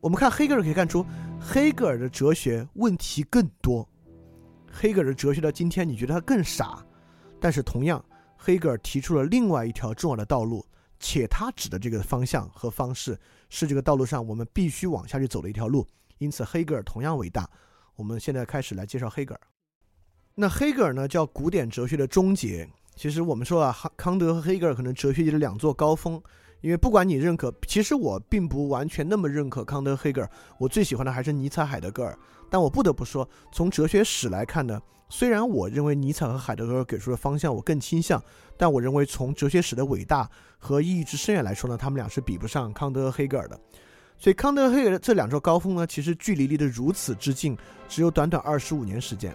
我们看黑格尔可以看出，黑格尔的哲学问题更多。黑格尔的哲学到今天，你觉得他更傻，但是同样，黑格尔提出了另外一条重要的道路，且他指的这个方向和方式是这个道路上我们必须往下去走的一条路。因此，黑格尔同样伟大。我们现在开始来介绍黑格尔。那黑格尔呢，叫古典哲学的终结。其实我们说啊，康德和黑格尔可能哲学界的两座高峰。因为不管你认可，其实我并不完全那么认可康德、黑格尔，我最喜欢的还是尼采、海德格尔。但我不得不说，从哲学史来看呢，虽然我认为尼采和海德格尔给出的方向我更倾向，但我认为从哲学史的伟大和意义之深远来说呢，他们俩是比不上康德和黑格尔的。所以康德、黑格尔这两座高峰呢，其实距离离得如此之近，只有短短二十五年时间。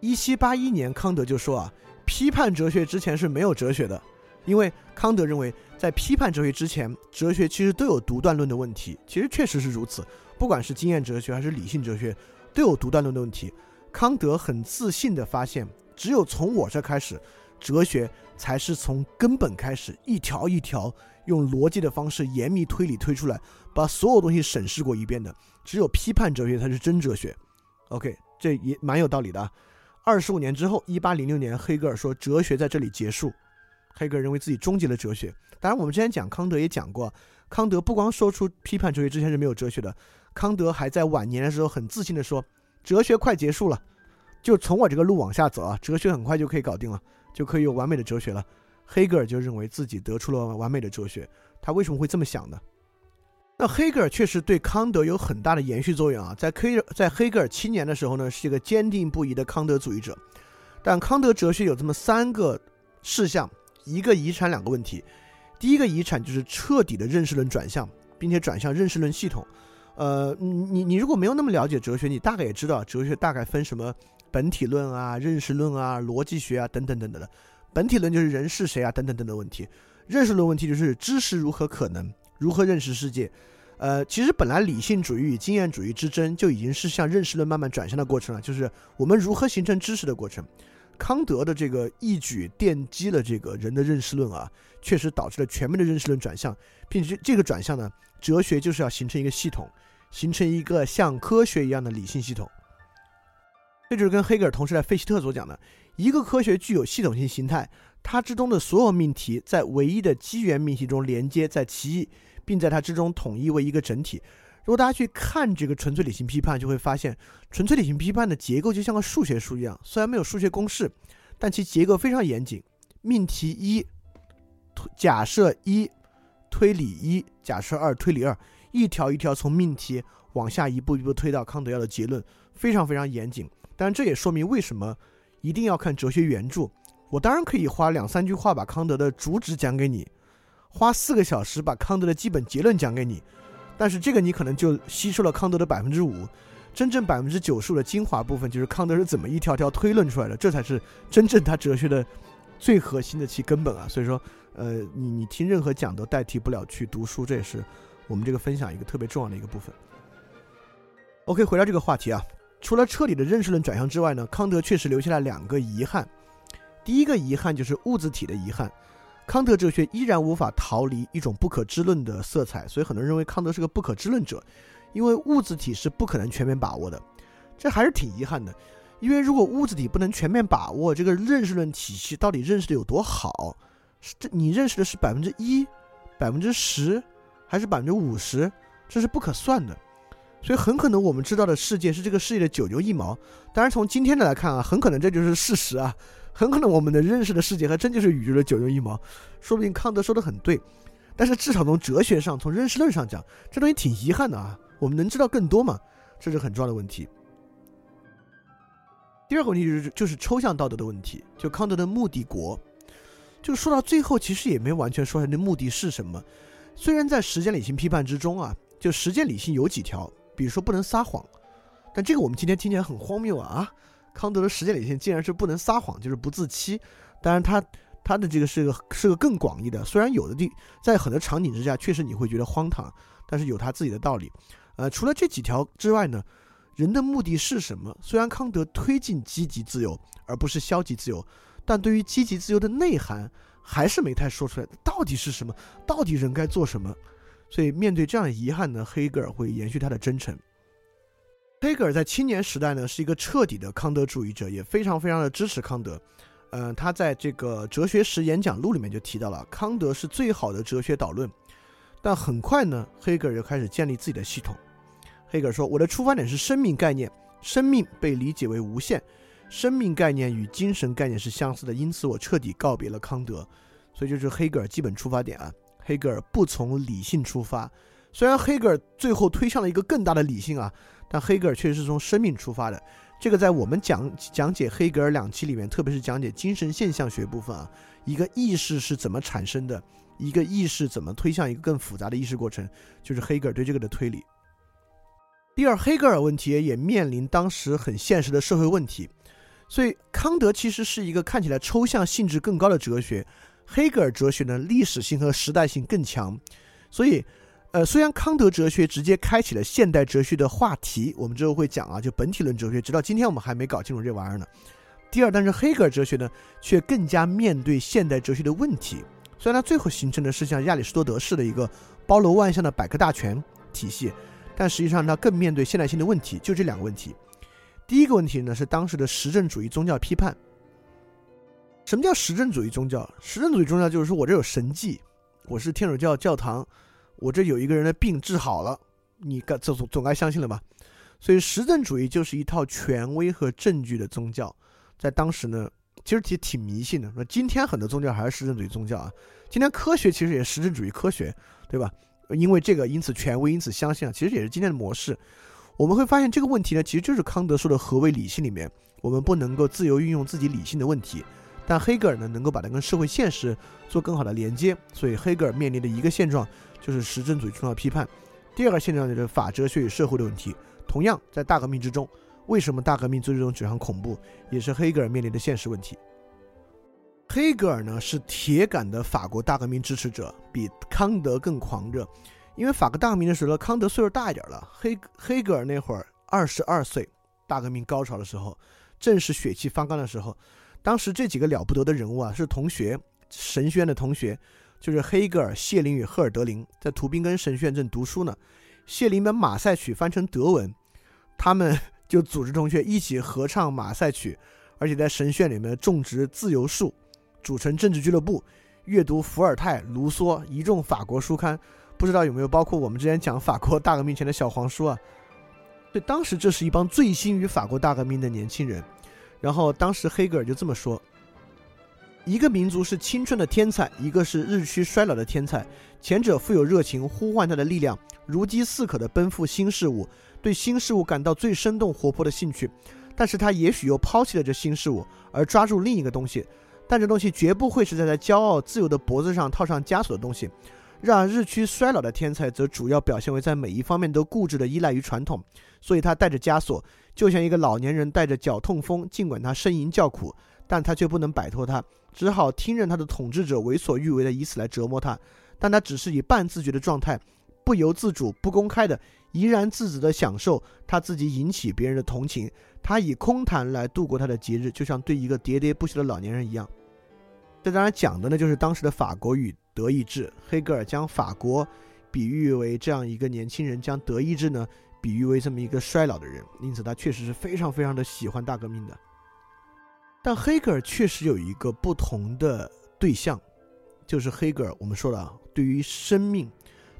一七八一年，康德就说啊，批判哲学之前是没有哲学的。因为康德认为，在批判哲学之前，哲学其实都有独断论的问题。其实确实是如此，不管是经验哲学还是理性哲学，都有独断论的问题。康德很自信地发现，只有从我这开始，哲学才是从根本开始，一条一条用逻辑的方式严密推理推出来，把所有东西审视过一遍的。只有批判哲学才是真哲学。OK，这也蛮有道理的。二十五年之后，一八零六年，黑格尔说，哲学在这里结束。黑格尔认为自己终结了哲学。当然，我们之前讲康德也讲过，康德不光说出批判哲学之前是没有哲学的，康德还在晚年的时候很自信地说：“哲学快结束了，就从我这个路往下走啊，哲学很快就可以搞定了，就可以有完美的哲学了。”黑格尔就认为自己得出了完美的哲学。他为什么会这么想呢？那黑格尔确实对康德有很大的延续作用啊。在黑在黑格尔青年的时候呢，是一个坚定不移的康德主义者。但康德哲学有这么三个事项。一个遗产，两个问题。第一个遗产就是彻底的认识论转向，并且转向认识论系统。呃，你你如果没有那么了解哲学，你大概也知道哲学大概分什么本体论啊、认识论啊、逻辑学啊等等等等的。本体论就是人是谁啊等等等等问题。认识论问题就是知识如何可能，如何认识世界。呃，其实本来理性主义与经验主义之争就已经是向认识论慢慢转向的过程了，就是我们如何形成知识的过程。康德的这个一举奠基了这个人的认识论啊，确实导致了全面的认识论转向，并且这个转向呢，哲学就是要形成一个系统，形成一个像科学一样的理性系统。这就是跟黑格尔同时代费希特所讲的，一个科学具有系统性形态，它之中的所有命题在唯一的基源命题中连接在其一，并在它之中统一为一个整体。如果大家去看这个纯粹理性批判，就会发现纯粹理性批判的结构就像个数学书一样，虽然没有数学公式，但其结构非常严谨。命题一，假设一，推理一，假设二，推理二，一条一条从命题往下一步一步推到康德要的结论，非常非常严谨。但，这也说明为什么一定要看哲学原著。我当然可以花两三句话把康德的主旨讲给你，花四个小时把康德的基本结论讲给你。但是这个你可能就吸收了康德的百分之五，真正百分之九十五的精华部分就是康德是怎么一条条推论出来的，这才是真正他哲学的最核心的其根本啊。所以说，呃，你你听任何讲都代替不了去读书，这也是我们这个分享一个特别重要的一个部分。OK，回到这个话题啊，除了彻底的认识论转向之外呢，康德确实留下了两个遗憾。第一个遗憾就是物质体的遗憾。康德哲学依然无法逃离一种不可知论的色彩，所以很多人认为康德是个不可知论者，因为物质体是不可能全面把握的，这还是挺遗憾的。因为如果物质体不能全面把握，这个认识论体系到底认识的有多好？是这你认识的是百分之一、百分之十，还是百分之五十？这是不可算的。所以很可能我们知道的世界是这个世界的九牛一毛。当然从今天的来看啊，很可能这就是事实啊。很可能我们的认识的世界还真就是宇宙的九牛一毛，说不定康德说的很对，但是至少从哲学上、从认识论上讲，这东西挺遗憾的啊。我们能知道更多吗？这是很重要的问题。第二个问题就是就是抽象道德的问题，就康德的目的国，就说到最后其实也没完全说他的目的是什么。虽然在实践理性批判之中啊，就实践理性有几条，比如说不能撒谎，但这个我们今天听起来很荒谬啊。康德的时间理性竟然是不能撒谎，就是不自欺。当然，他他的这个是个是个更广义的。虽然有的地在很多场景之下确实你会觉得荒唐，但是有他自己的道理。呃，除了这几条之外呢，人的目的是什么？虽然康德推进积极自由而不是消极自由，但对于积极自由的内涵还是没太说出来。到底是什么？到底人该做什么？所以面对这样的遗憾呢，黑格尔会延续他的真诚。黑格尔在青年时代呢是一个彻底的康德主义者，也非常非常的支持康德。嗯，他在这个《哲学史演讲录》里面就提到了康德是最好的哲学导论。但很快呢，黑格尔就开始建立自己的系统。黑格尔说：“我的出发点是生命概念，生命被理解为无限，生命概念与精神概念是相似的，因此我彻底告别了康德。”所以就是黑格尔基本出发点啊。黑格尔不从理性出发，虽然黑格尔最后推向了一个更大的理性啊。但黑格尔确实是从生命出发的，这个在我们讲讲解黑格尔两期里面，特别是讲解精神现象学部分啊，一个意识是怎么产生的，一个意识怎么推向一个更复杂的意识过程，就是黑格尔对这个的推理。第二，黑格尔问题也面临当时很现实的社会问题，所以康德其实是一个看起来抽象性质更高的哲学，黑格尔哲学呢历史性和时代性更强，所以。呃，虽然康德哲学直接开启了现代哲学的话题，我们之后会讲啊，就本体论哲学，直到今天我们还没搞清楚这玩意儿呢。第二，但是黑格尔哲学呢，却更加面对现代哲学的问题。虽然它最后形成的是像亚里士多德式的一个包罗万象的百科大全体系，但实际上它更面对现代性的问题，就这两个问题。第一个问题呢，是当时的实证主义宗教批判。什么叫实证主义宗教？实证主义宗教就是说我这有神迹，我是天主教教堂。我这有一个人的病治好了，你该总总该相信了吧？所以实证主义就是一套权威和证据的宗教，在当时呢，其实挺挺迷信的。那今天很多宗教还是实证主义宗教啊。今天科学其实也实证主义科学，对吧？因为这个，因此权威，因此相信啊，其实也是今天的模式。我们会发现这个问题呢，其实就是康德说的何为理性里面，我们不能够自由运用自己理性的问题。但黑格尔呢，能够把它跟社会现实做更好的连接。所以黑格尔面临的一个现状。就是实证主义重要批判，第二个现象就是法哲学与社会的问题。同样，在大革命之中，为什么大革命最终指向恐怖，也是黑格尔面临的现实问题。黑格尔呢是铁杆的法国大革命支持者，比康德更狂热。因为法国大革命的时候，康德岁数大一点了，黑黑格尔那会儿二十二岁，大革命高潮的时候，正是血气方刚的时候。当时这几个了不得的人物啊，是同学，神学院的同学。就是黑格尔、谢林与赫尔德林在图宾根神学院正读书呢。谢林把《马赛曲》翻成德文，他们 就组织同学一起合唱《马赛曲》，而且在神学院里面种植自由树，组成政治俱乐部，阅读伏尔泰、卢梭一众法国书刊。不知道有没有包括我们之前讲法国大革命前的小黄书啊？对，当时这是一帮醉心于法国大革命的年轻人。然后当时黑格尔就这么说。一个民族是青春的天才，一个是日趋衰老的天才。前者富有热情，呼唤他的力量，如饥似渴地奔赴新事物，对新事物感到最生动活泼的兴趣。但是他也许又抛弃了这新事物，而抓住另一个东西。但这东西绝不会是在他骄傲自由的脖子上套上枷锁的东西。让日趋衰老的天才则主要表现为在每一方面都固执地依赖于传统，所以他带着枷锁，就像一个老年人带着脚痛风，尽管他呻吟叫苦，但他却不能摆脱它。只好听任他的统治者为所欲为的以此来折磨他，但他只是以半自觉的状态，不由自主、不公开的怡然自得的享受他自己引起别人的同情。他以空谈来度过他的节日，就像对一个喋喋不休的老年人一样。这当然讲的呢，就是当时的法国与德意志。黑格尔将法国比喻为这样一个年轻人，将德意志呢比喻为这么一个衰老的人。因此，他确实是非常非常的喜欢大革命的。但黑格尔确实有一个不同的对象，就是黑格尔。我们说了，对于生命、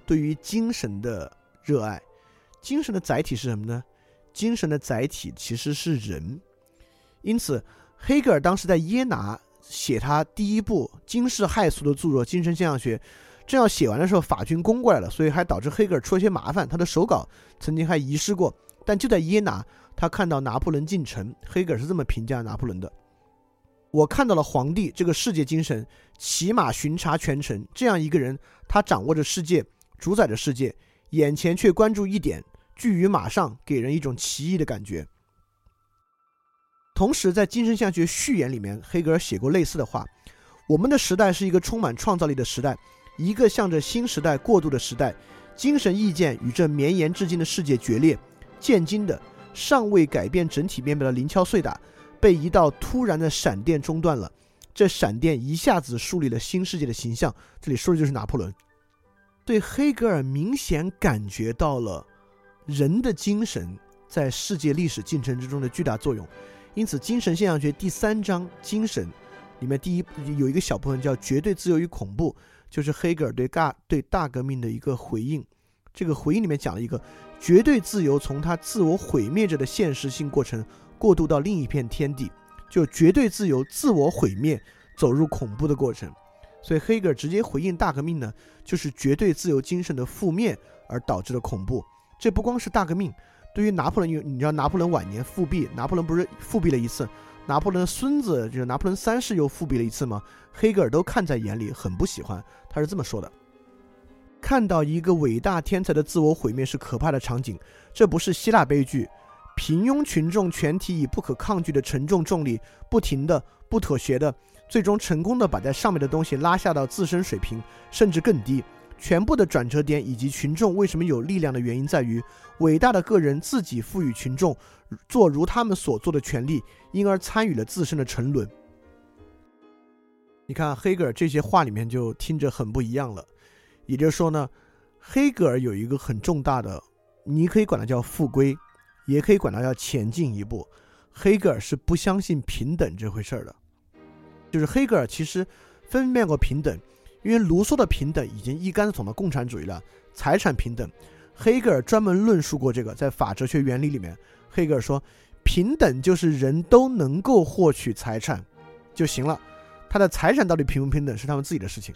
对于精神的热爱，精神的载体是什么呢？精神的载体其实是人。因此，黑格尔当时在耶拿写他第一部惊世骇俗的著作《精神现象学》，正要写完的时候，法军攻过来了，所以还导致黑格尔出了些麻烦。他的手稿曾经还遗失过。但就在耶拿，他看到拿破仑进城，黑格尔是这么评价拿破仑的。我看到了皇帝这个世界精神，骑马巡查全城，这样一个人，他掌握着世界，主宰着世界，眼前却关注一点，聚于马上，给人一种奇异的感觉。同时，在《精神象学序言》里面，黑格尔写过类似的话：我们的时代是一个充满创造力的时代，一个向着新时代过渡的时代，精神意见与这绵延至今的世界决裂，渐进的尚未改变整体面貌的零敲碎打。被一道突然的闪电中断了，这闪电一下子树立了新世界的形象。这里说的就是拿破仑。对黑格尔明显感觉到了人的精神在世界历史进程之中的巨大作用，因此，精神现象学第三章“精神”里面第一有一个小部分叫“绝对自由与恐怖”，就是黑格尔对大对大革命的一个回应。这个回应里面讲了一个绝对自由从他自我毁灭着的现实性过程过渡到另一片天地，就绝对自由自我毁灭走入恐怖的过程。所以黑格尔直接回应大革命呢，就是绝对自由精神的覆灭而导致的恐怖。这不光是大革命，对于拿破仑，你知道拿破仑晚年复辟，拿破仑不是复辟了一次，拿破仑的孙子就是拿破仑三世又复辟了一次吗？黑格尔都看在眼里，很不喜欢。他是这么说的：看到一个伟大天才的自我毁灭是可怕的场景，这不是希腊悲剧，平庸群众全体以不可抗拒的沉重重力，不停的、不妥协的。最终成功的把在上面的东西拉下到自身水平，甚至更低。全部的转折点以及群众为什么有力量的原因，在于伟大的个人自己赋予群众做如他们所做的权利，因而参与了自身的沉沦。你看黑格尔这些话里面就听着很不一样了。也就是说呢，黑格尔有一个很重大的，你可以管它叫复归，也可以管它叫前进一步。黑格尔是不相信平等这回事儿的。就是黑格尔其实分辨过平等，因为卢梭的平等已经一竿子捅到共产主义了。财产平等，黑格尔专门论述过这个，在《法哲学原理》里面，黑格尔说，平等就是人都能够获取财产就行了，他的财产到底平不平等是他们自己的事情。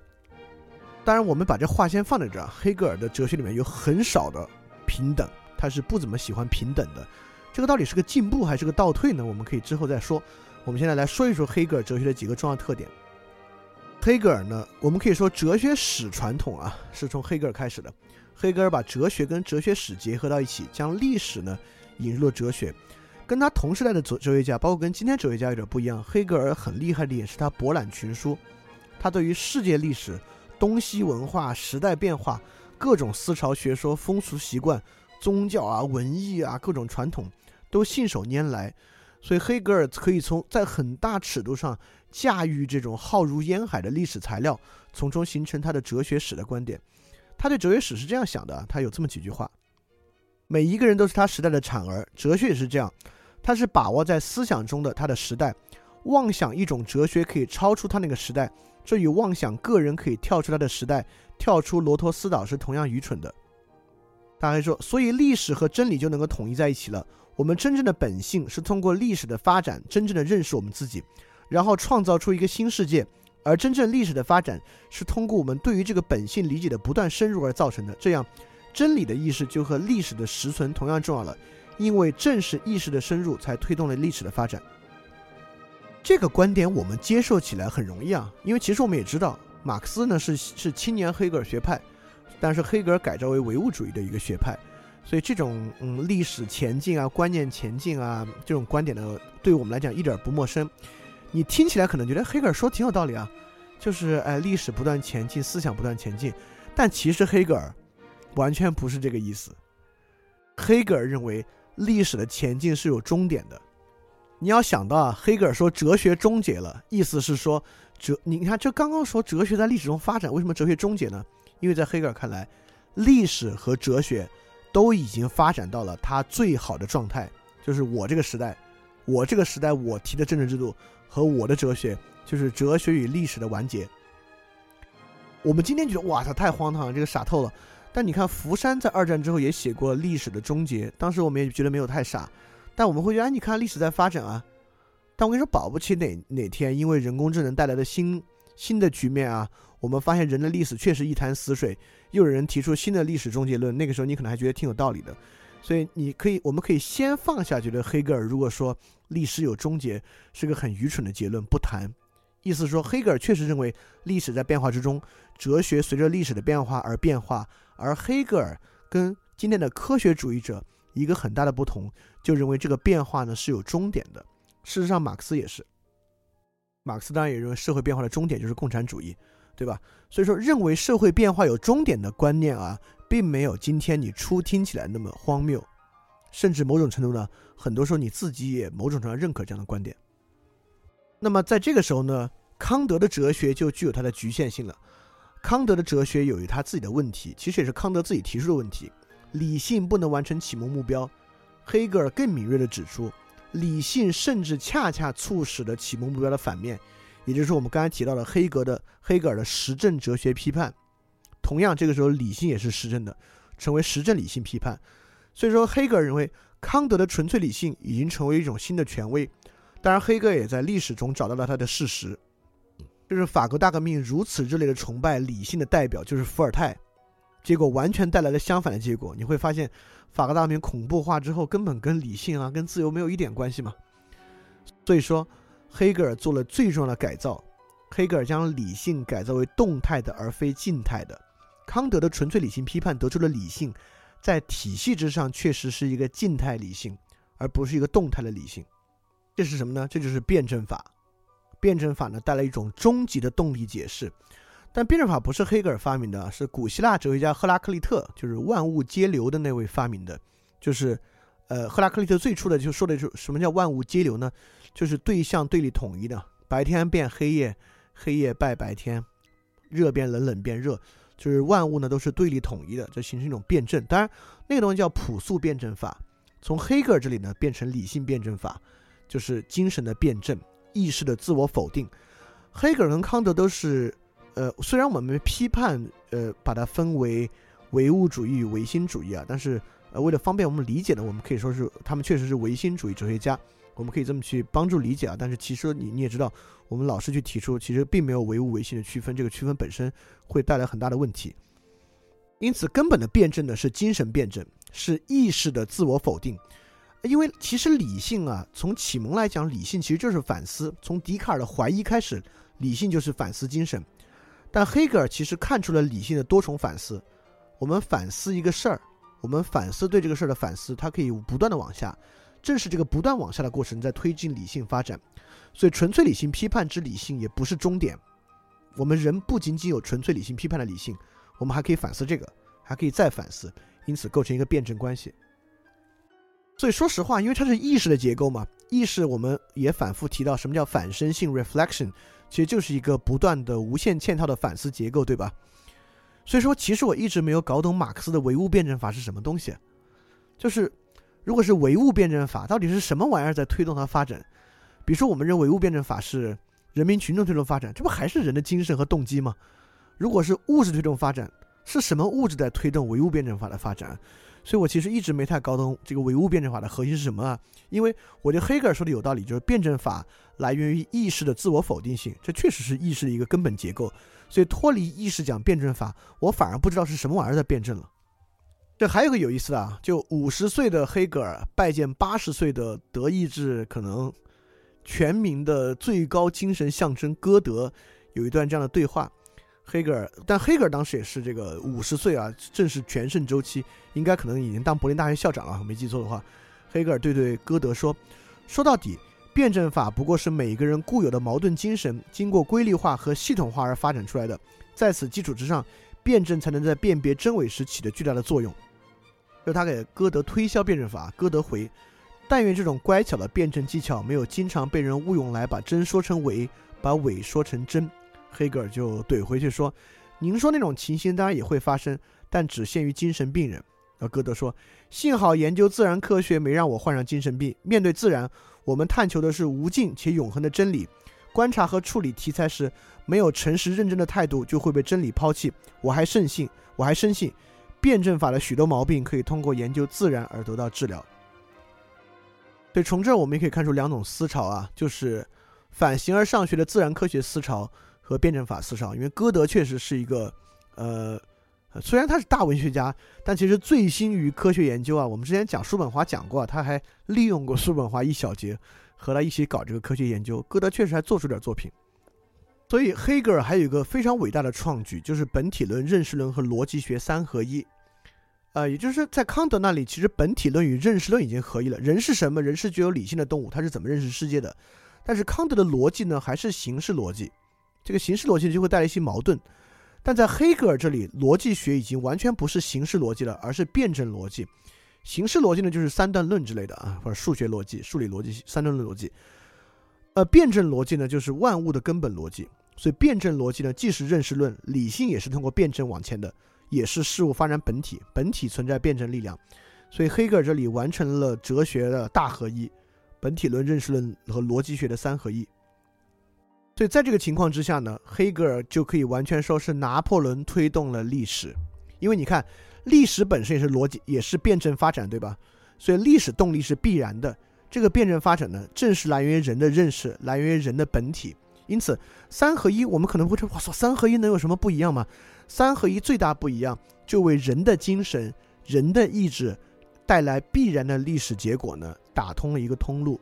当然，我们把这话先放在这儿，黑格尔的哲学里面有很少的平等，他是不怎么喜欢平等的。这个到底是个进步还是个倒退呢？我们可以之后再说。我们现在来说一说黑格尔哲学的几个重要特点。黑格尔呢，我们可以说哲学史传统啊是从黑格尔开始的。黑格尔把哲学跟哲学史结合到一起，将历史呢引入了哲学。跟他同时代的哲哲学家，包括跟今天哲学家有点不一样。黑格尔很厉害的也是他博览群书，他对于世界历史、东西文化、时代变化、各种思潮学说、风俗习惯、宗教啊、文艺啊各种传统都信手拈来。所以黑格尔可以从在很大尺度上驾驭这种浩如烟海的历史材料，从中形成他的哲学史的观点。他对哲学史是这样想的：他有这么几句话，每一个人都是他时代的产儿。哲学也是这样，他是把握在思想中的他的时代，妄想一种哲学可以超出他那个时代，这与妄想个人可以跳出他的时代，跳出罗陀斯岛是同样愚蠢的。他还说，所以历史和真理就能够统一在一起了。我们真正的本性是通过历史的发展，真正的认识我们自己，然后创造出一个新世界。而真正历史的发展是通过我们对于这个本性理解的不断深入而造成的。这样，真理的意识就和历史的实存同样重要了，因为正是意识的深入才推动了历史的发展。这个观点我们接受起来很容易啊，因为其实我们也知道，马克思呢是是青年黑格尔学派，但是黑格尔改造为唯物主义的一个学派。所以这种嗯历史前进啊，观念前进啊，这种观点呢，对我们来讲一点不陌生。你听起来可能觉得黑格尔说挺有道理啊，就是哎历史不断前进，思想不断前进。但其实黑格尔完全不是这个意思。黑格尔认为历史的前进是有终点的。你要想到啊，黑格尔说哲学终结了，意思是说哲，你看这刚刚说哲学在历史中发展，为什么哲学终结呢？因为在黑格尔看来，历史和哲学。都已经发展到了它最好的状态，就是我这个时代，我这个时代我提的政治制度和我的哲学，就是哲学与历史的完结。我们今天觉得哇，他太荒唐了，这个傻透了。但你看，福山在二战之后也写过历史的终结，当时我们也觉得没有太傻。但我们会觉得，哎，你看历史在发展啊。但我跟你说，保不齐哪哪天，因为人工智能带来的新新的局面啊，我们发现人的历史确实一潭死水。又有人提出新的历史终结论，那个时候你可能还觉得挺有道理的，所以你可以，我们可以先放下，觉得黑格尔如果说历史有终结是个很愚蠢的结论，不谈。意思说，黑格尔确实认为历史在变化之中，哲学随着历史的变化而变化，而黑格尔跟今天的科学主义者一个很大的不同，就认为这个变化呢是有终点的。事实上，马克思也是，马克思当然也认为社会变化的终点就是共产主义。对吧？所以说，认为社会变化有终点的观念啊，并没有今天你初听起来那么荒谬，甚至某种程度呢，很多时候你自己也某种程度上认可这样的观点。那么在这个时候呢，康德的哲学就具有它的局限性了。康德的哲学有他自己的问题，其实也是康德自己提出的问题。理性不能完成启蒙目标，黑格尔更敏锐地指出，理性甚至恰恰促使了启蒙目标的反面，也就是我们刚才提到的黑格的黑格尔的实证哲学批判。同样，这个时候理性也是实证的，成为实证理性批判。所以说，黑格尔认为康德的纯粹理性已经成为一种新的权威。当然，黑格尔也在历史中找到了他的事实，就是法国大革命如此热烈的崇拜理性的代表就是伏尔泰。结果完全带来了相反的结果。你会发现，法国大革命恐怖化之后，根本跟理性啊、跟自由没有一点关系嘛。所以说，黑格尔做了最重要的改造。黑格尔将理性改造为动态的，而非静态的。康德的纯粹理性批判得出了理性，在体系之上确实是一个静态理性，而不是一个动态的理性。这是什么呢？这就是辩证法。辩证法呢，带来一种终极的动力解释。但辩证法不是黑格尔发明的，是古希腊哲学家赫拉克利特，就是万物皆流的那位发明的。就是，呃，赫拉克利特最初的就说的是什么叫万物皆流呢？就是对象对立统一的，白天变黑夜，黑夜拜白天，热变冷，冷变热，就是万物呢都是对立统一的，这形成一种辩证。当然，那个东西叫朴素辩证法。从黑格尔这里呢，变成理性辩证法，就是精神的辩证，意识的自我否定。黑格尔跟康德都是。呃，虽然我们批判，呃，把它分为唯物主义与唯心主义啊，但是，呃，为了方便我们理解呢，我们可以说是他们确实是唯心主义哲学家，我们可以这么去帮助理解啊。但是其实你你也知道，我们老是去提出，其实并没有唯物唯心的区分，这个区分本身会带来很大的问题。因此，根本的辩证呢是精神辩证，是意识的自我否定。因为其实理性啊，从启蒙来讲，理性其实就是反思。从笛卡尔的怀疑开始，理性就是反思精神。但黑格尔其实看出了理性的多重反思。我们反思一个事儿，我们反思对这个事儿的反思，它可以不断的往下。正是这个不断往下的过程在推进理性发展。所以，纯粹理性批判之理性也不是终点。我们人不仅仅有纯粹理性批判的理性，我们还可以反思这个，还可以再反思，因此构成一个辩证关系。所以，说实话，因为它是意识的结构嘛，意识我们也反复提到什么叫反身性 （reflection）。其实就是一个不断的无限嵌套的反思结构，对吧？所以说，其实我一直没有搞懂马克思的唯物辩证法是什么东西。就是，如果是唯物辩证法，到底是什么玩意儿在推动它发展？比如说，我们认为唯物辩证法是人民群众推动发展，这不还是人的精神和动机吗？如果是物质推动发展，是什么物质在推动唯物辩证法的发展？所以我其实一直没太搞懂这个唯物辩证法的核心是什么啊？因为我觉得黑格尔说的有道理，就是辩证法来源于意识的自我否定性，这确实是意识的一个根本结构。所以脱离意识讲辩证法，我反而不知道是什么玩意儿在辩证了。这还有个有意思的啊，就五十岁的黑格尔拜见八十岁的德意志可能全民的最高精神象征歌德，有一段这样的对话。黑格尔，但黑格尔当时也是这个五十岁啊，正是全盛周期，应该可能已经当柏林大学校长了，没记错的话。黑格尔对对歌德说：“说到底，辩证法不过是每个人固有的矛盾精神，经过规律化和系统化而发展出来的。在此基础之上，辩证才能在辨别真伪时起着巨大的作用。”就他给歌德推销辩证法，歌德回：“但愿这种乖巧的辩证技巧没有经常被人误用来把真说成伪，把伪说成真。”黑格尔就怼回去说：“您说那种情形当然也会发生，但只限于精神病人。”而歌德说：“幸好研究自然科学没让我患上精神病。面对自然，我们探求的是无尽且永恒的真理。观察和处理题材时，没有诚实认真的态度，就会被真理抛弃。我还深信，我还深信，辩证法的许多毛病可以通过研究自然而得到治疗。”所以从这儿我们也可以看出两种思潮啊，就是反形而上学的自然科学思潮。和辩证法思潮，因为歌德确实是一个，呃，虽然他是大文学家，但其实醉心于科学研究啊。我们之前讲叔本华讲过，他还利用过叔本华一小节，和他一起搞这个科学研究。歌德确实还做出点作品。所以黑格尔还有一个非常伟大的创举，就是本体论、认识论和逻辑学三合一。呃，也就是在康德那里，其实本体论与认识论已经合一了。人是什么？人是具有理性的动物，它是怎么认识世界的？但是康德的逻辑呢，还是形式逻辑。这个形式逻辑就会带来一些矛盾，但在黑格尔这里，逻辑学已经完全不是形式逻辑了，而是辩证逻辑。形式逻辑呢，就是三段论之类的啊，或者数学逻辑、数理逻辑、三段论逻辑。呃，辩证逻辑呢，就是万物的根本逻辑。所以辩证逻辑呢，既是认识论，理性也是通过辩证往前的，也是事物发展本体，本体存在辩证力量。所以黑格尔这里完成了哲学的大合一，本体论、认识论和逻辑学的三合一。所以在这个情况之下呢，黑格尔就可以完全说是拿破仑推动了历史，因为你看，历史本身也是逻辑，也是辩证发展，对吧？所以历史动力是必然的。这个辩证发展呢，正是来源于人的认识，来源于人的本体。因此，三合一，我们可能会说：“哇塞，三合一能有什么不一样吗？”三合一最大不一样，就为人的精神、人的意志带来必然的历史结果呢，打通了一个通路。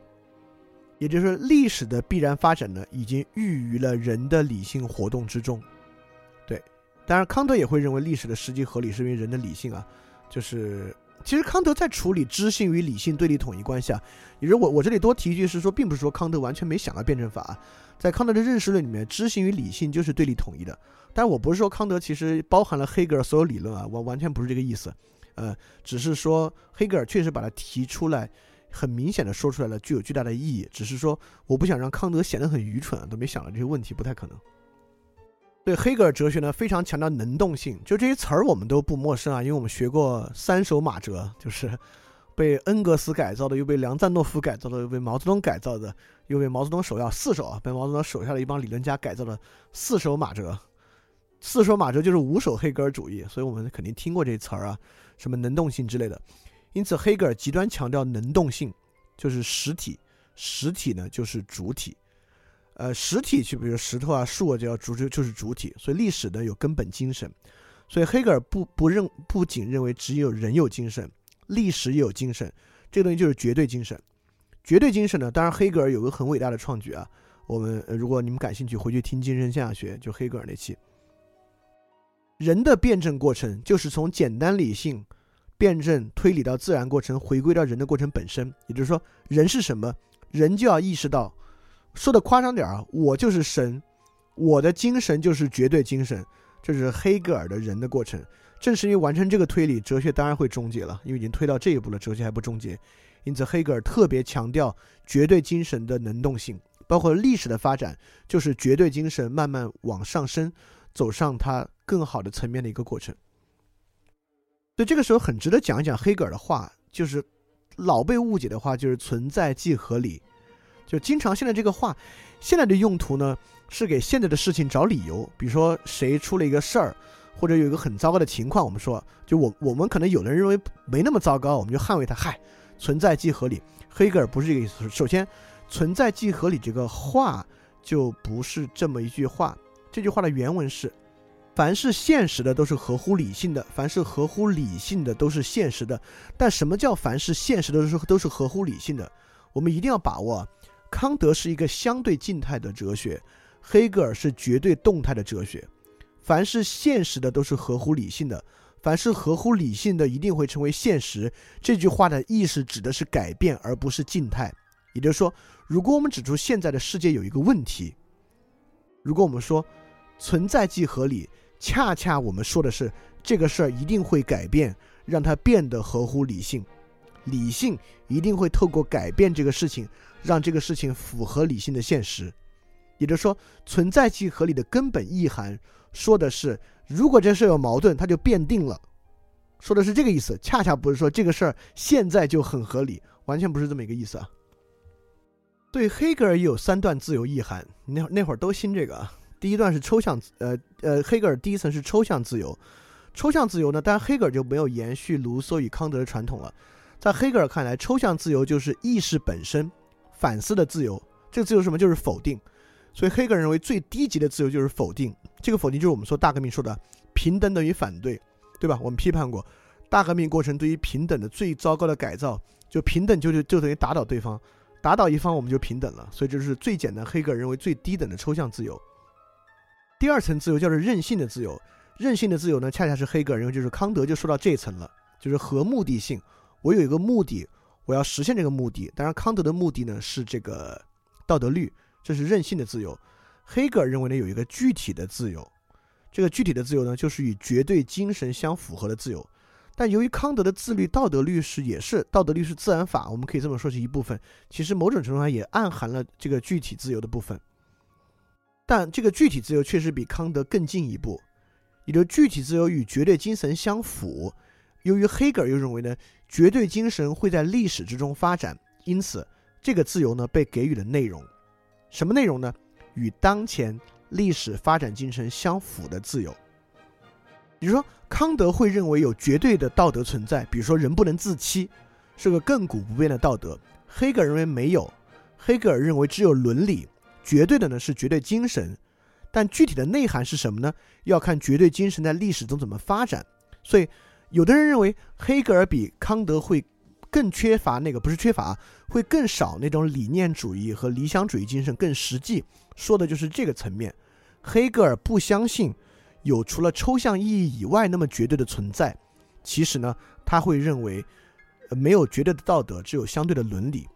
也就是历史的必然发展呢，已经寓于了人的理性活动之中。对，当然康德也会认为历史的实际合理是因为人的理性啊，就是。其实康德在处理知性与理性对立统一关系啊，也是我我这里多提一句是说，并不是说康德完全没想到辩证法，啊在康德的认识论里面，知性与理性就是对立统一的。但我不是说康德其实包含了黑格尔所有理论啊，我完全不是这个意思，呃，只是说黑格尔确实把它提出来，很明显的说出来了，具有巨大的意义。只是说我不想让康德显得很愚蠢啊，都没想到这些问题，不太可能。对黑格尔哲学呢，非常强调能动性，就这些词儿我们都不陌生啊，因为我们学过三手马哲，就是被恩格斯改造的，又被梁赞诺夫改造的，又被毛泽东改造的，又被毛泽东手下四手啊，被毛泽东手下的一帮理论家改造的四手马哲。四手马哲就是五手黑格尔主义，所以我们肯定听过这词儿啊，什么能动性之类的。因此，黑格尔极端强调能动性，就是实体，实体呢就是主体。呃，实体就比如石头啊、树啊，就要主就就是主体，所以历史呢有根本精神，所以黑格尔不不认不仅认为只有人有精神，历史也有精神，这个东西就是绝对精神。绝对精神呢，当然黑格尔有个很伟大的创举啊，我们如果你们感兴趣，回去听精神现象学，就黑格尔那期。人的辩证过程就是从简单理性辩证推理到自然过程，回归到人的过程本身，也就是说，人是什么？人就要意识到。说的夸张点啊，我就是神，我的精神就是绝对精神，这是黑格尔的人的过程。正是因为完成这个推理，哲学当然会终结了，因为已经推到这一步了，哲学还不终结。因此，黑格尔特别强调绝对精神的能动性，包括历史的发展，就是绝对精神慢慢往上升，走上它更好的层面的一个过程。所以这个时候很值得讲一讲黑格尔的话，就是老被误解的话，就是存在即合理。就经常现在这个话，现在的用途呢是给现在的事情找理由，比如说谁出了一个事儿，或者有一个很糟糕的情况，我们说，就我我们可能有的人认为没那么糟糕，我们就捍卫它。嗨，存在即合理。黑格尔不是这个意思。首先，存在即合理这个话就不是这么一句话。这句话的原文是：凡是现实的都是合乎理性的，凡是合乎理性的都是现实的。但什么叫凡是现实的都是都是合乎理性的？我们一定要把握。康德是一个相对静态的哲学，黑格尔是绝对动态的哲学。凡是现实的都是合乎理性的，凡是合乎理性的一定会成为现实。这句话的意思指的是改变，而不是静态。也就是说，如果我们指出现在的世界有一个问题，如果我们说存在即合理，恰恰我们说的是这个事儿一定会改变，让它变得合乎理性。理性一定会透过改变这个事情。让这个事情符合理性的现实，也就是说，存在即合理的根本意涵说的是，如果这事有矛盾，它就变定了，说的是这个意思，恰恰不是说这个事儿现在就很合理，完全不是这么一个意思啊。对黑格尔也有三段自由意涵，那那会儿都信这个啊。第一段是抽象，呃呃，黑格尔第一层是抽象自由，抽象自由呢，当然黑格尔就没有延续卢梭与康德的传统了，在黑格尔看来，抽象自由就是意识本身。反思的自由，这个自由什么？就是否定。所以黑格尔认为最低级的自由就是否定。这个否定就是我们说大革命说的平等等于反对，对吧？我们批判过大革命过程对于平等的最糟糕的改造，就平等就就就等于打倒对方，打倒一方我们就平等了。所以这是最简单，黑格尔认为最低等的抽象自由。第二层自由叫做任性的自由，任性的自由呢，恰恰是黑格尔认为就是康德就说到这一层了，就是和目的性。我有一个目的。我要实现这个目的，当然康德的目的呢是这个道德律，这是任性的自由。黑格尔认为呢有一个具体的自由，这个具体的自由呢就是与绝对精神相符合的自由。但由于康德的自律道德律是也是道德律是自然法，我们可以这么说是一部分，其实某种程度上也暗含了这个具体自由的部分。但这个具体自由确实比康德更进一步，也就具体自由与绝对精神相符。由于黑格尔又认为呢，绝对精神会在历史之中发展，因此这个自由呢被给予了内容。什么内容呢？与当前历史发展进程相符的自由。比如说，康德会认为有绝对的道德存在，比如说人不能自欺，是个亘古不变的道德。黑格尔认为没有，黑格尔认为只有伦理。绝对的呢是绝对精神，但具体的内涵是什么呢？要看绝对精神在历史中怎么发展。所以，有的人认为黑格尔比康德会更缺乏那个，不是缺乏，会更少那种理念主义和理想主义精神，更实际，说的就是这个层面。黑格尔不相信有除了抽象意义以外那么绝对的存在。其实呢，他会认为没有绝对的道德，只有相对的伦理。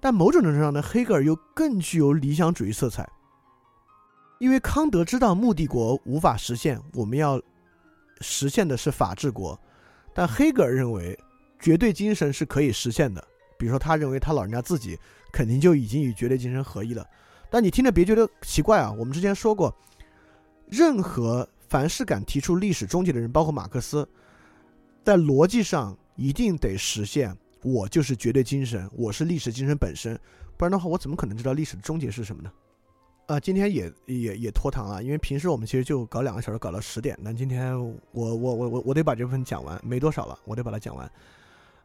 但某种程度上呢，黑格尔又更具有理想主义色彩，因为康德知道目的国无法实现，我们要实现的是法治国，但黑格尔认为绝对精神是可以实现的。比如说，他认为他老人家自己肯定就已经与绝对精神合一了。但你听着别觉得奇怪啊，我们之前说过，任何凡是敢提出历史终结的人，包括马克思，在逻辑上一定得实现。我就是绝对精神，我是历史精神本身，不然的话，我怎么可能知道历史的终结是什么呢？啊，今天也也也拖堂了，因为平时我们其实就搞两个小时，搞到十点，那今天我我我我我得把这部分讲完，没多少了，我得把它讲完。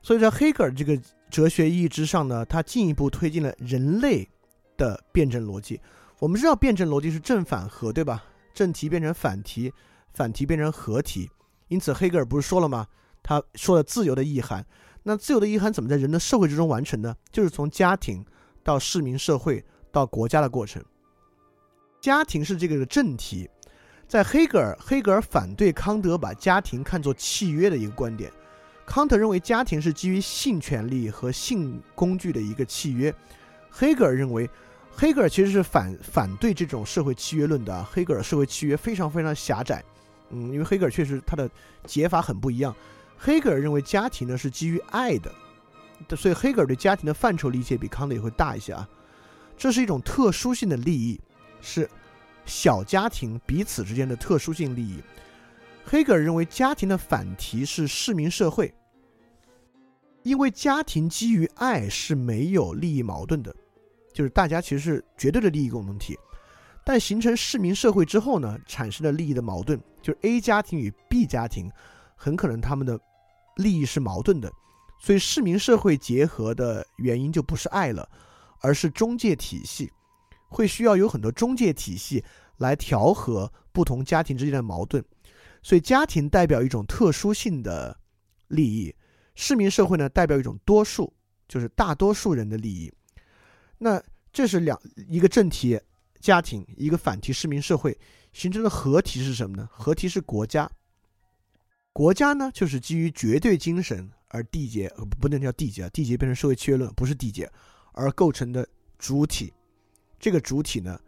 所以在黑格尔这个哲学意义之上呢，他进一步推进了人类的辩证逻辑。我们知道辩证逻辑是正反合，对吧？正题变成反题，反题变成合题。因此，黑格尔不是说了吗？他说了自由的意涵。那自由的意涵怎么在人的社会之中完成呢？就是从家庭到市民社会到国家的过程。家庭是这个正题，在黑格尔，黑格尔反对康德把家庭看作契约的一个观点。康德认为家庭是基于性权利和性工具的一个契约。黑格尔认为，黑格尔其实是反反对这种社会契约论的。黑格尔社会契约非常非常狭窄，嗯，因为黑格尔确实他的解法很不一样。黑格尔认为家庭呢是基于爱的，所以黑格尔对家庭的范畴理解比康德也会大一些啊。这是一种特殊性的利益，是小家庭彼此之间的特殊性利益。黑格尔认为家庭的反题是市民社会，因为家庭基于爱是没有利益矛盾的，就是大家其实是绝对的利益共同体。但形成市民社会之后呢，产生了利益的矛盾，就是 A 家庭与 B 家庭。很可能他们的利益是矛盾的，所以市民社会结合的原因就不是爱了，而是中介体系，会需要有很多中介体系来调和不同家庭之间的矛盾，所以家庭代表一种特殊性的利益，市民社会呢代表一种多数，就是大多数人的利益。那这是两一个正题家庭，一个反题市民社会形成的合题是什么呢？合题是国家。国家呢，就是基于绝对精神而缔结，呃，不能叫缔结啊，缔结变成社会契约论，不是缔结，而构成的主体。这个主体呢，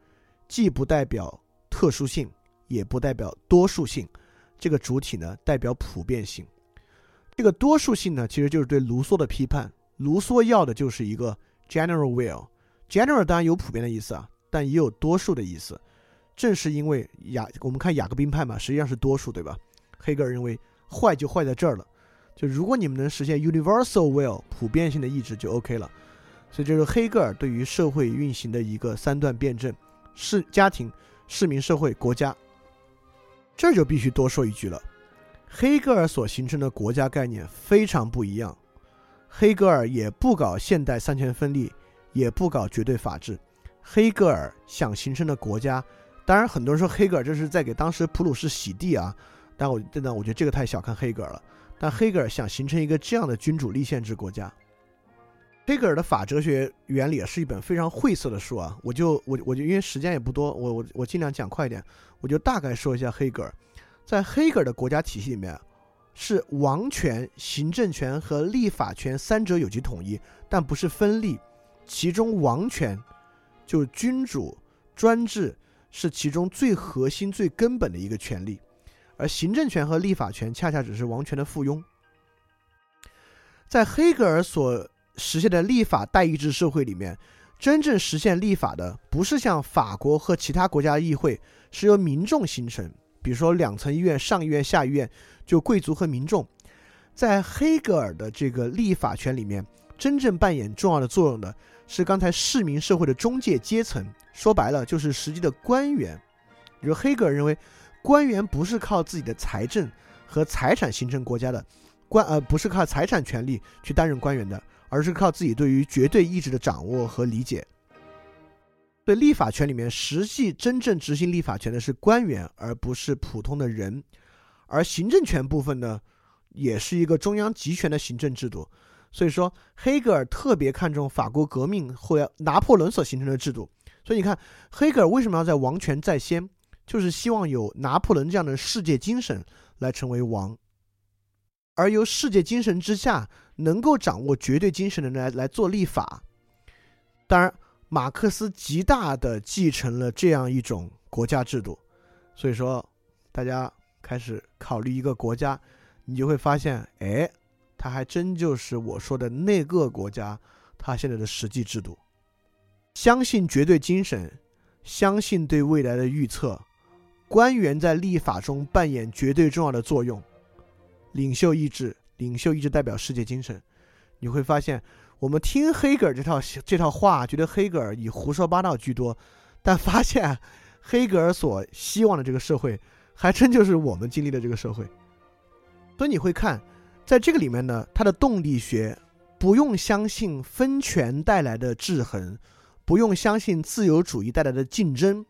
既不代表特殊性，也不代表多数性。这个主体呢，代表普遍性。这个多数性呢，其实就是对卢梭的批判。卢梭要的就是一个 general will。general 当然有普遍的意思啊，但也有多数的意思。正是因为雅，我们看雅各宾派嘛，实际上是多数，对吧？黑格尔认为。坏就坏在这儿了，就如果你们能实现 universal will 普遍性的意志就 OK 了，所以这是黑格尔对于社会运行的一个三段辩证：市、家庭、市民社会、国家。这就必须多说一句了，黑格尔所形成的国家概念非常不一样。黑格尔也不搞现代三权分立，也不搞绝对法治。黑格尔想形成的国家，当然很多人说黑格尔这是在给当时普鲁士洗地啊。但我真的我觉得这个太小看黑格尔了。但黑格尔想形成一个这样的君主立宪制国家。黑格尔的法哲学原理是一本非常晦涩的书啊，我就我我就因为时间也不多，我我我尽量讲快一点，我就大概说一下黑格尔。在黑格尔的国家体系里面，是王权、行政权和立法权三者有机统一，但不是分立。其中王权就君主专制是其中最核心、最根本的一个权利。而行政权和立法权恰恰只是王权的附庸。在黑格尔所实现的立法代议制社会里面，真正实现立法的不是像法国和其他国家的议会是由民众形成，比如说两层医院、上医院、下医院，就贵族和民众。在黑格尔的这个立法权里面，真正扮演重要的作用的是刚才市民社会的中介阶层，说白了就是实际的官员。比如黑格尔认为，官员不是靠自己的财政和财产形成国家的，官呃不是靠财产权利去担任官员的。而是靠自己对于绝对意志的掌握和理解。对立法权里面，实际真正执行立法权的是官员，而不是普通的人。而行政权部分呢，也是一个中央集权的行政制度。所以说，黑格尔特别看重法国革命或拿破仑所形成的制度。所以你看，黑格尔为什么要在王权在先，就是希望有拿破仑这样的世界精神来成为王。而由世界精神之下能够掌握绝对精神的人来来做立法，当然，马克思极大的继承了这样一种国家制度，所以说，大家开始考虑一个国家，你就会发现，哎，它还真就是我说的那个国家，它现在的实际制度，相信绝对精神，相信对未来的预测，官员在立法中扮演绝对重要的作用。领袖意志，领袖一直代表世界精神。你会发现，我们听黑格尔这套这套话，觉得黑格尔以胡说八道居多，但发现黑格尔所希望的这个社会，还真就是我们经历的这个社会。所以你会看，在这个里面呢，他的动力学不用相信分权带来的制衡，不用相信自由主义带来的竞争，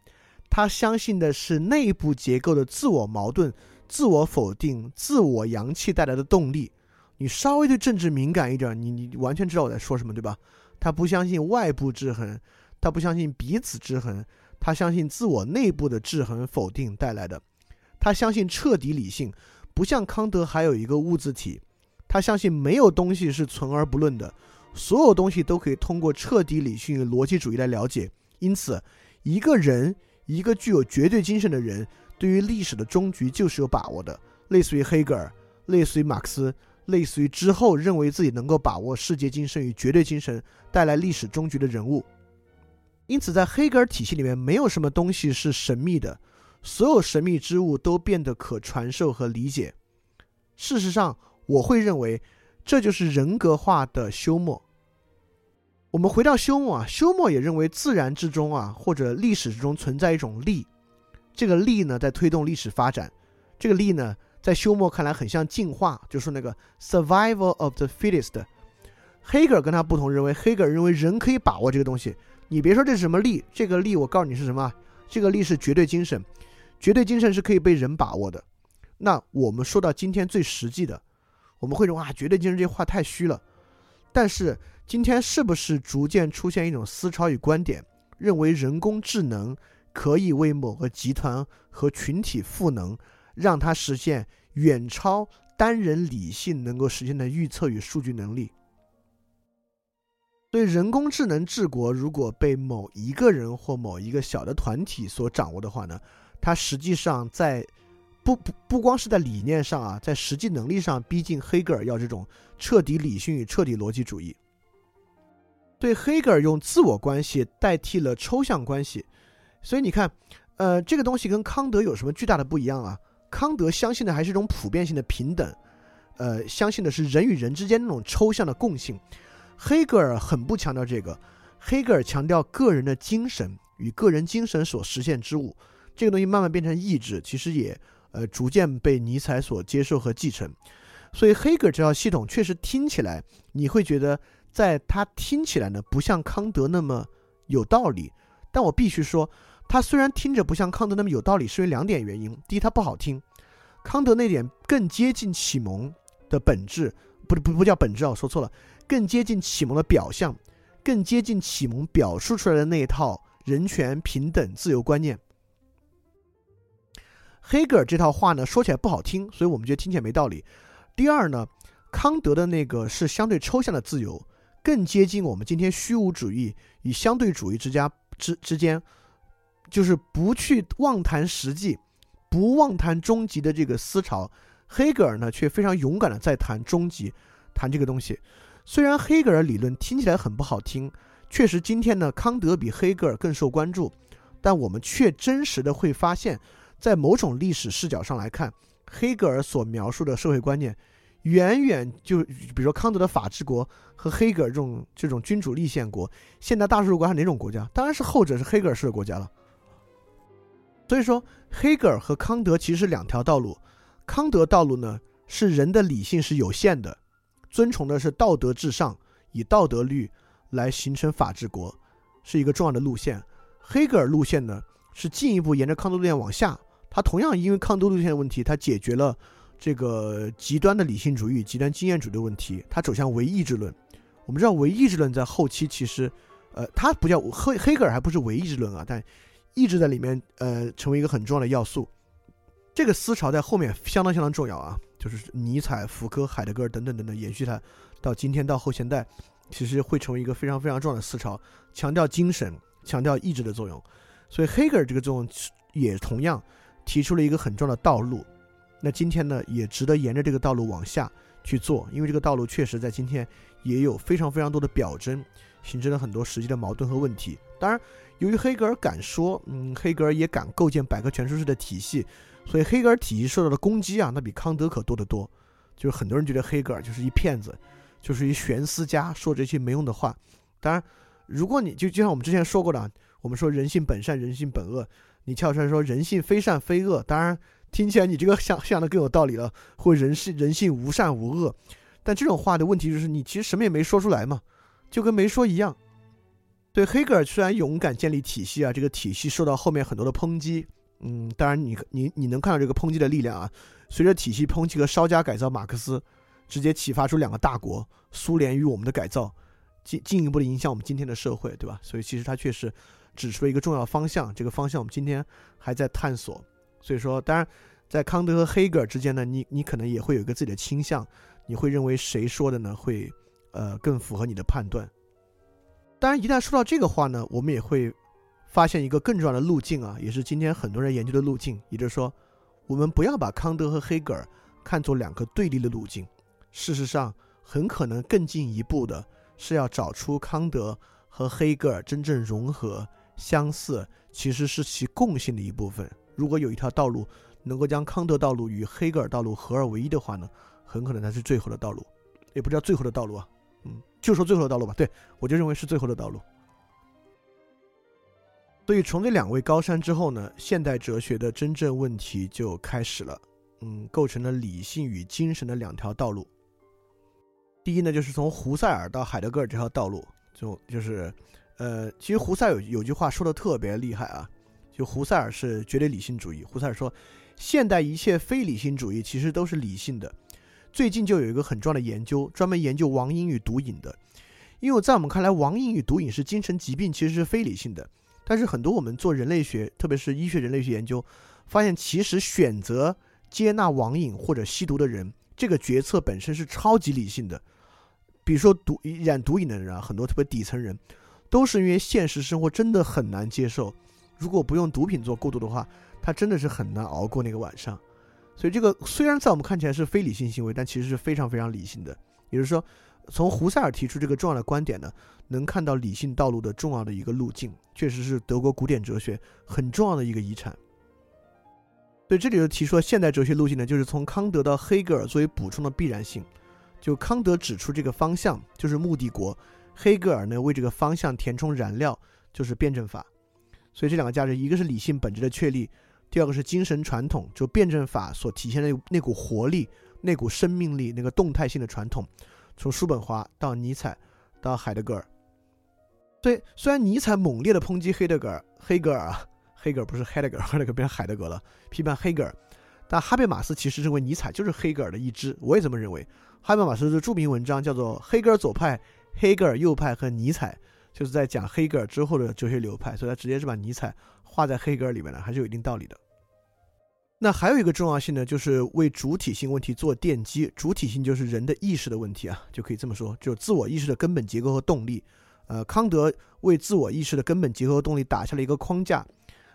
他相信的是内部结构的自我矛盾。自我否定、自我阳气带来的动力，你稍微对政治敏感一点，你你完全知道我在说什么，对吧？他不相信外部制衡，他不相信彼此制衡，他相信自我内部的制衡否定带来的。他相信彻底理性，不像康德还有一个物自体，他相信没有东西是存而不论的，所有东西都可以通过彻底理性逻辑主义来了解。因此，一个人，一个具有绝对精神的人。对于历史的终局就是有把握的，类似于黑格尔，类似于马克思，类似于之后认为自己能够把握世界精神与绝对精神带来历史终局的人物。因此，在黑格尔体系里面，没有什么东西是神秘的，所有神秘之物都变得可传授和理解。事实上，我会认为这就是人格化的休谟。我们回到休谟啊，休谟也认为自然之中啊，或者历史之中存在一种力。这个力呢，在推动历史发展。这个力呢，在休谟看来很像进化，就是那个 survival of the fittest。黑格尔跟他不同，认为黑格尔认为人可以把握这个东西。你别说这是什么力，这个力我告诉你是什么？这个力是绝对精神，绝对精神是可以被人把握的。那我们说到今天最实际的，我们会认为啊，绝对精神这话太虚了。但是今天是不是逐渐出现一种思潮与观点，认为人工智能？可以为某个集团和群体赋能，让它实现远超单人理性能够实现的预测与数据能力。所以，人工智能治国如果被某一个人或某一个小的团体所掌握的话呢，它实际上在不不不光是在理念上啊，在实际能力上逼近黑格尔要这种彻底理性与彻底逻辑主义。对黑格尔用自我关系代替了抽象关系。所以你看，呃，这个东西跟康德有什么巨大的不一样啊？康德相信的还是一种普遍性的平等，呃，相信的是人与人之间那种抽象的共性。黑格尔很不强调这个，黑格尔强调个人的精神与个人精神所实现之物。这个东西慢慢变成意志，其实也呃逐渐被尼采所接受和继承。所以黑格尔这套系统确实听起来，你会觉得在他听起来呢，不像康德那么有道理。但我必须说，他虽然听着不像康德那么有道理，是因为两点原因：第一，他不好听；康德那点更接近启蒙的本质，不不不叫本质啊，我说错了，更接近启蒙的表象，更接近启蒙表述出来的那一套人权、平等、自由观念。黑格尔这套话呢，说起来不好听，所以我们觉得听起来没道理。第二呢，康德的那个是相对抽象的自由，更接近我们今天虚无主义与相对主义之家。之之间，就是不去妄谈实际，不妄谈终极的这个思潮。黑格尔呢，却非常勇敢的在谈终极，谈这个东西。虽然黑格尔理论听起来很不好听，确实今天呢，康德比黑格尔更受关注，但我们却真实的会发现，在某种历史视角上来看，黑格尔所描述的社会观念，远远就比如说康德的法治国和黑格尔这种这种君主立宪国，现代大多数国家哪种国家？当然是后者是黑格尔式的国家了。所以说，黑格尔和康德其实是两条道路。康德道路呢，是人的理性是有限的，遵从的是道德至上，以道德律来形成法治国，是一个重要的路线。黑格尔路线呢，是进一步沿着康德路线往下，他同样因为康德路线的问题，他解决了这个极端的理性主义、极端经验主义的问题，他走向唯意志论。我们知道唯意志论在后期其实，呃，他不叫黑黑格尔还不是唯意志论啊，但。意志在里面，呃，成为一个很重要的要素。这个思潮在后面相当相当重要啊，就是尼采、福柯、海德格尔等等等等，延续它到今天到后现代，其实会成为一个非常非常重要的思潮，强调精神、强调意志的作用。所以黑格尔这个作用也同样提出了一个很重要的道路。那今天呢，也值得沿着这个道路往下去做，因为这个道路确实在今天也有非常非常多的表征，形成了很多实际的矛盾和问题。当然。由于黑格尔敢说，嗯，黑格尔也敢构建百科全书式的体系，所以黑格尔体系受到的攻击啊，那比康德可多得多。就是很多人觉得黑格尔就是一骗子，就是一玄思家，说这些没用的话。当然，如果你就就像我们之前说过的，我们说人性本善，人性本恶，你跳出来说人性非善非恶，当然听起来你这个想想的更有道理了，或人性人性无善无恶。但这种话的问题就是，你其实什么也没说出来嘛，就跟没说一样。对黑格尔虽然勇敢建立体系啊，这个体系受到后面很多的抨击，嗯，当然你你你能看到这个抨击的力量啊。随着体系抨击和稍加改造，马克思直接启发出两个大国苏联与我们的改造，进进一步的影响我们今天的社会，对吧？所以其实他确实指出了一个重要方向，这个方向我们今天还在探索。所以说，当然在康德和黑格尔之间呢，你你可能也会有一个自己的倾向，你会认为谁说的呢会呃更符合你的判断。当然，一旦说到这个话呢，我们也会发现一个更重要的路径啊，也是今天很多人研究的路径，也就是说，我们不要把康德和黑格尔看作两个对立的路径。事实上，很可能更进一步的是要找出康德和黑格尔真正融合、相似，其实是其共性的一部分。如果有一条道路能够将康德道路与黑格尔道路合二为一的话呢，很可能它是最后的道路，也不知道最后的道路啊。就说最后的道路吧。对我就认为是最后的道路。所以从这两位高山之后呢，现代哲学的真正问题就开始了。嗯，构成了理性与精神的两条道路。第一呢，就是从胡塞尔到海德格尔这条道路，就就是，呃，其实胡塞尔有有句话说的特别厉害啊，就胡塞尔是绝对理性主义。胡塞尔说，现代一切非理性主义其实都是理性的。最近就有一个很重要的研究，专门研究网瘾与毒瘾的。因为在我们看来，网瘾与毒瘾是精神疾病，其实是非理性的。但是很多我们做人类学，特别是医学人类学研究，发现其实选择接纳网瘾或者吸毒的人，这个决策本身是超级理性的。比如说毒染毒瘾的人啊，很多特别底层人，都是因为现实生活真的很难接受，如果不用毒品做过渡的话，他真的是很难熬过那个晚上。所以这个虽然在我们看起来是非理性行为，但其实是非常非常理性的。也就是说，从胡塞尔提出这个重要的观点呢，能看到理性道路的重要的一个路径，确实是德国古典哲学很重要的一个遗产。所以这里就提出了现代哲学路径呢，就是从康德到黑格尔作为补充的必然性。就康德指出这个方向就是目的国，黑格尔呢为这个方向填充燃料就是辩证法。所以这两个价值，一个是理性本质的确立。第二个是精神传统，就辩证法所体现的那股活力、那股生命力、那个动态性的传统，从叔本华到尼采到海德格尔。对，虽然尼采猛烈的抨击黑德格尔、黑格尔啊，黑格尔不是海德格尔，海德格尔变成海德格了，批判黑格尔，但哈贝马斯其实认为尼采就是黑格尔的一支，我也这么认为。哈贝马斯的著名文章叫做《黑格尔左派、黑格尔右派和尼采》，就是在讲黑格尔之后的哲学流派，所以他直接是把尼采。画在黑格尔里面呢，还是有一定道理的。那还有一个重要性呢，就是为主体性问题做奠基。主体性就是人的意识的问题啊，就可以这么说，就是自我意识的根本结构和动力。呃，康德为自我意识的根本结构和动力打下了一个框架，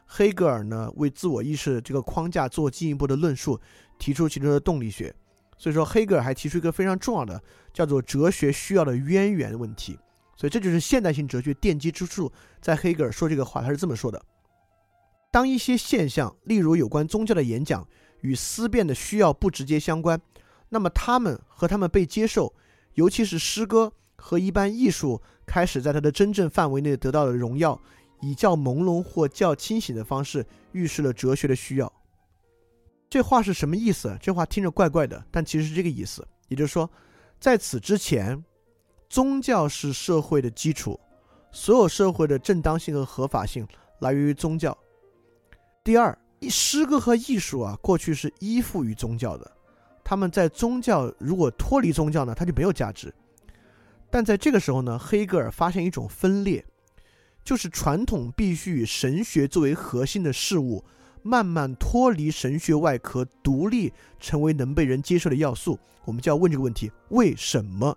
黑格尔呢为自我意识这个框架做进一步的论述，提出其中的动力学。所以说，黑格尔还提出一个非常重要的，叫做哲学需要的渊源问题。所以这就是现代性哲学奠基之处。在黑格尔说这个话，他是这么说的：当一些现象，例如有关宗教的演讲，与思辨的需要不直接相关，那么他们和他们被接受，尤其是诗歌和一般艺术，开始在它的真正范围内得到了荣耀，以较朦胧或较清醒的方式预示了哲学的需要。这话是什么意思？这话听着怪怪的，但其实是这个意思。也就是说，在此之前，宗教是社会的基础，所有社会的正当性和合法性来源于宗教。第二，诗歌和艺术啊，过去是依附于宗教的，他们在宗教如果脱离宗教呢，它就没有价值。但在这个时候呢，黑格尔发现一种分裂，就是传统必须以神学作为核心的事物。慢慢脱离神学外壳，独立成为能被人接受的要素，我们就要问这个问题：为什么？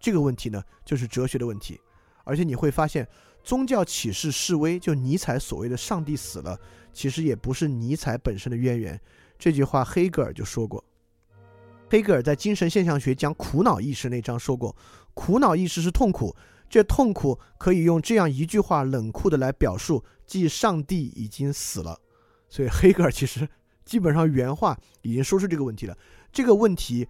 这个问题呢，就是哲学的问题。而且你会发现，宗教启示示威，就尼采所谓的“上帝死了”，其实也不是尼采本身的渊源。这句话黑格尔就说过。黑格尔在《精神现象学》讲苦恼意识那章说过：“苦恼意识是痛苦，这痛苦可以用这样一句话冷酷的来表述，即上帝已经死了。”所以黑格尔其实基本上原话已经说出这个问题了。这个问题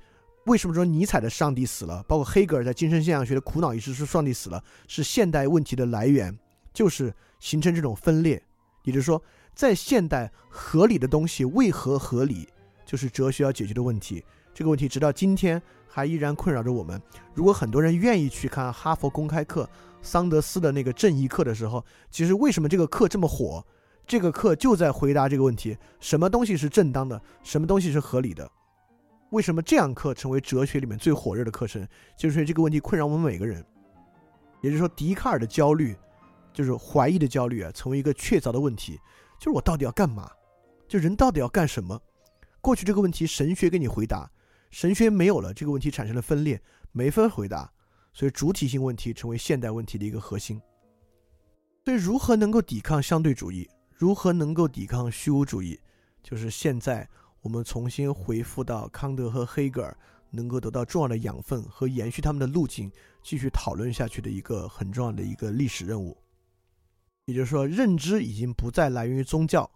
为什么说尼采的上帝死了，包括黑格尔在精神现象学的苦恼意识说上帝死了，是现代问题的来源，就是形成这种分裂。也就是说，在现代合理的东西为何合理，就是哲学要解决的问题。这个问题直到今天还依然困扰着我们。如果很多人愿意去看哈佛公开课桑德斯的那个正义课的时候，其实为什么这个课这么火？这个课就在回答这个问题：什么东西是正当的？什么东西是合理的？为什么这样课成为哲学里面最火热的课程？就是这个问题困扰我们每个人。也就是说，笛卡尔的焦虑，就是怀疑的焦虑啊，成为一个确凿的问题：就是我到底要干嘛？就人到底要干什么？过去这个问题神学给你回答，神学没有了，这个问题产生了分裂，没法回答。所以主体性问题成为现代问题的一个核心。所以如何能够抵抗相对主义？如何能够抵抗虚无主义？就是现在我们重新回复到康德和黑格尔能够得到重要的养分和延续他们的路径，继续讨论下去的一个很重要的一个历史任务。也就是说，认知已经不再来源于宗教，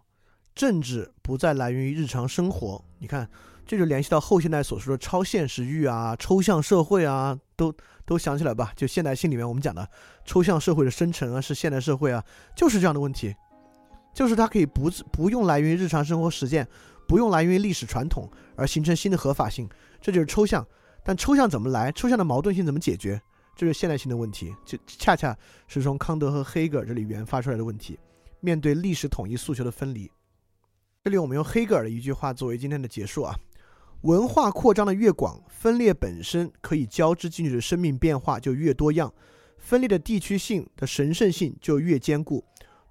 政治不再来源于日常生活。你看，这就联系到后现代所说的超现实域啊、抽象社会啊，都都想起来吧？就现代性里面我们讲的抽象社会的生成啊，是现代社会啊，就是这样的问题。就是它可以不不用来源于日常生活实践，不用来源于历史传统而形成新的合法性，这就是抽象。但抽象怎么来？抽象的矛盾性怎么解决？这是现代性的问题，就恰恰是从康德和黑格尔这里原发出来的问题。面对历史统一诉求的分离，这里我们用黑格尔的一句话作为今天的结束啊：文化扩张的越广，分裂本身可以交织进去的生命变化就越多样，分裂的地区性的神圣性就越坚固。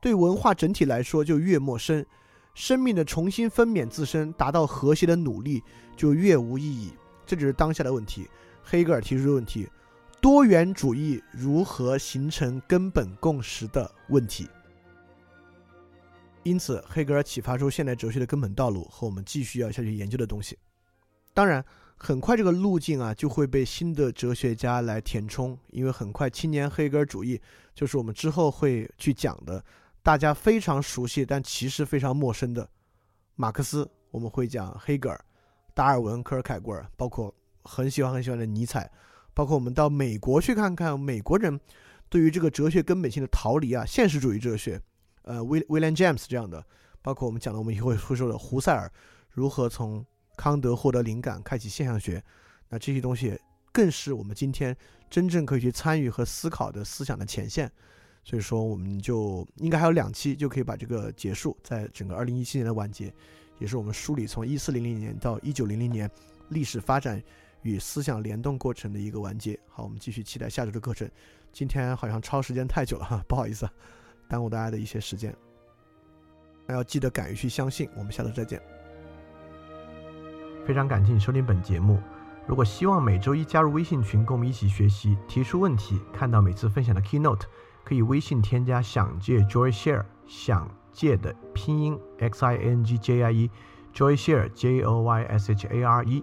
对文化整体来说就越陌生，生命的重新分娩自身，达到和谐的努力就越无意义。这就是当下的问题。黑格尔提出的问题：多元主义如何形成根本共识的问题。因此，黑格尔启发出现代哲学的根本道路和我们继续要下去研究的东西。当然，很快这个路径啊就会被新的哲学家来填充，因为很快青年黑格尔主义就是我们之后会去讲的。大家非常熟悉，但其实非常陌生的马克思，我们会讲黑格尔、达尔文、科尔凯郭尔，包括很喜欢很喜欢的尼采，包括我们到美国去看看美国人对于这个哲学根本性的逃离啊，现实主义哲学，呃，威威廉詹姆斯这样的，包括我们讲的我们以后会说的胡塞尔如何从康德获得灵感，开启现象学，那这些东西更是我们今天真正可以去参与和思考的思想的前线。所以说，我们就应该还有两期就可以把这个结束，在整个二零一七年的完结，也是我们梳理从一四零零年到一九零零年历史发展与思想联动过程的一个完结。好，我们继续期待下周的课程。今天好像超时间太久了哈，不好意思，耽误大家的一些时间。还要记得敢于去相信。我们下周再见。非常感谢你收听本节目。如果希望每周一加入微信群，跟我们一起学习，提出问题，看到每次分享的 keynote。可以微信添加“想借 Joy Share”，想借的拼音 x i n g j i e，Joy Share j o y s h a r e，